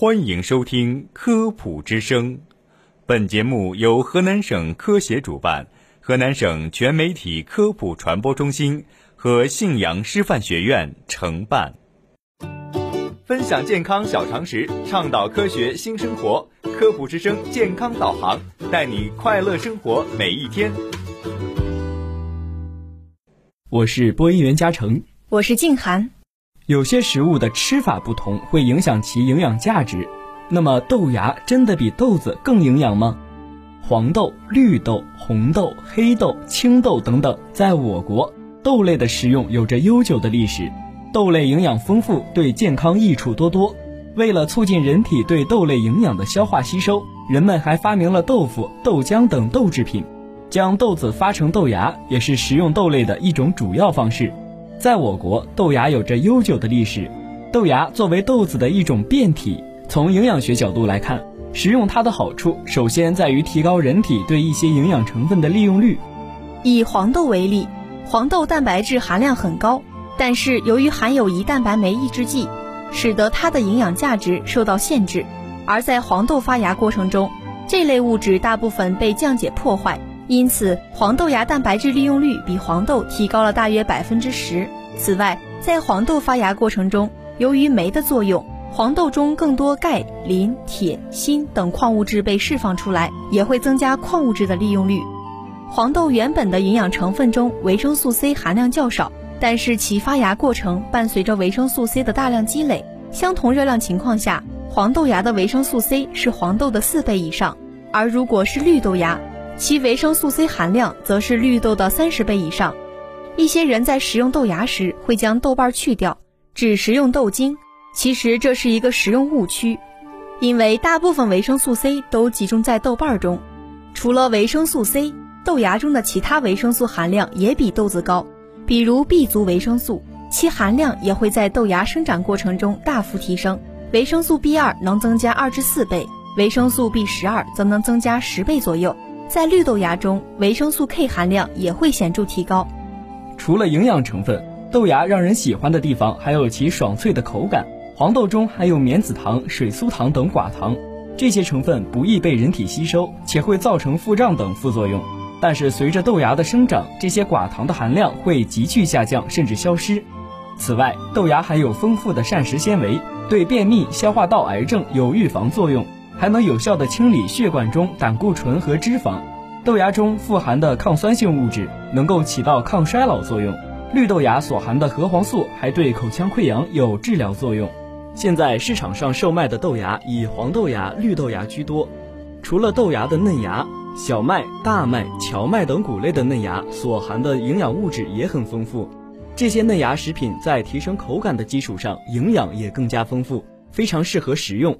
欢迎收听《科普之声》，本节目由河南省科协主办，河南省全媒体科普传播中心和信阳师范学院承办。分享健康小常识，倡导科学新生活，《科普之声》健康导航，带你快乐生活每一天。我是播音员嘉诚，我是静涵。有些食物的吃法不同，会影响其营养价值。那么豆芽真的比豆子更营养吗？黄豆、绿豆、红豆、黑豆、青豆等等，在我国豆类的食用有着悠久的历史。豆类营养丰富，对健康益处多多。为了促进人体对豆类营养的消化吸收，人们还发明了豆腐、豆浆等豆制品，将豆子发成豆芽，也是食用豆类的一种主要方式。在我国，豆芽有着悠久的历史。豆芽作为豆子的一种变体，从营养学角度来看，食用它的好处首先在于提高人体对一些营养成分的利用率。以黄豆为例，黄豆蛋白质含量很高，但是由于含有胰蛋白酶抑制剂，使得它的营养价值受到限制。而在黄豆发芽过程中，这类物质大部分被降解破坏。因此，黄豆芽蛋白质利用率比黄豆提高了大约百分之十。此外，在黄豆发芽过程中，由于酶的作用，黄豆中更多钙、磷、铁、锌等矿物质被释放出来，也会增加矿物质的利用率。黄豆原本的营养成分中维生素 C 含量较少，但是其发芽过程伴随着维生素 C 的大量积累，相同热量情况下，黄豆芽的维生素 C 是黄豆的四倍以上。而如果是绿豆芽，其维生素 C 含量则是绿豆的三十倍以上。一些人在食用豆芽时会将豆瓣去掉，只食用豆茎。其实这是一个食用误区，因为大部分维生素 C 都集中在豆瓣中。除了维生素 C，豆芽中的其他维生素含量也比豆子高，比如 B 族维生素，其含量也会在豆芽生长过程中大幅提升。维生素 B 二能增加二至四倍，维生素 B 十二则能增加十倍左右。在绿豆芽中，维生素 K 含量也会显著提高。除了营养成分，豆芽让人喜欢的地方还有其爽脆的口感。黄豆中含有棉子糖、水苏糖等寡糖，这些成分不易被人体吸收，且会造成腹胀等副作用。但是随着豆芽的生长，这些寡糖的含量会急剧下降，甚至消失。此外，豆芽含有丰富的膳食纤维，对便秘、消化道癌症有预防作用。还能有效的清理血管中胆固醇和脂肪，豆芽中富含的抗酸性物质能够起到抗衰老作用。绿豆芽所含的核黄素还对口腔溃疡有治疗作用。现在市场上售卖的豆芽以黄豆芽、绿豆芽居多。除了豆芽的嫩芽，小麦、大麦、荞麦等谷类的嫩芽所含的营养物质也很丰富。这些嫩芽食品在提升口感的基础上，营养也更加丰富，非常适合食用。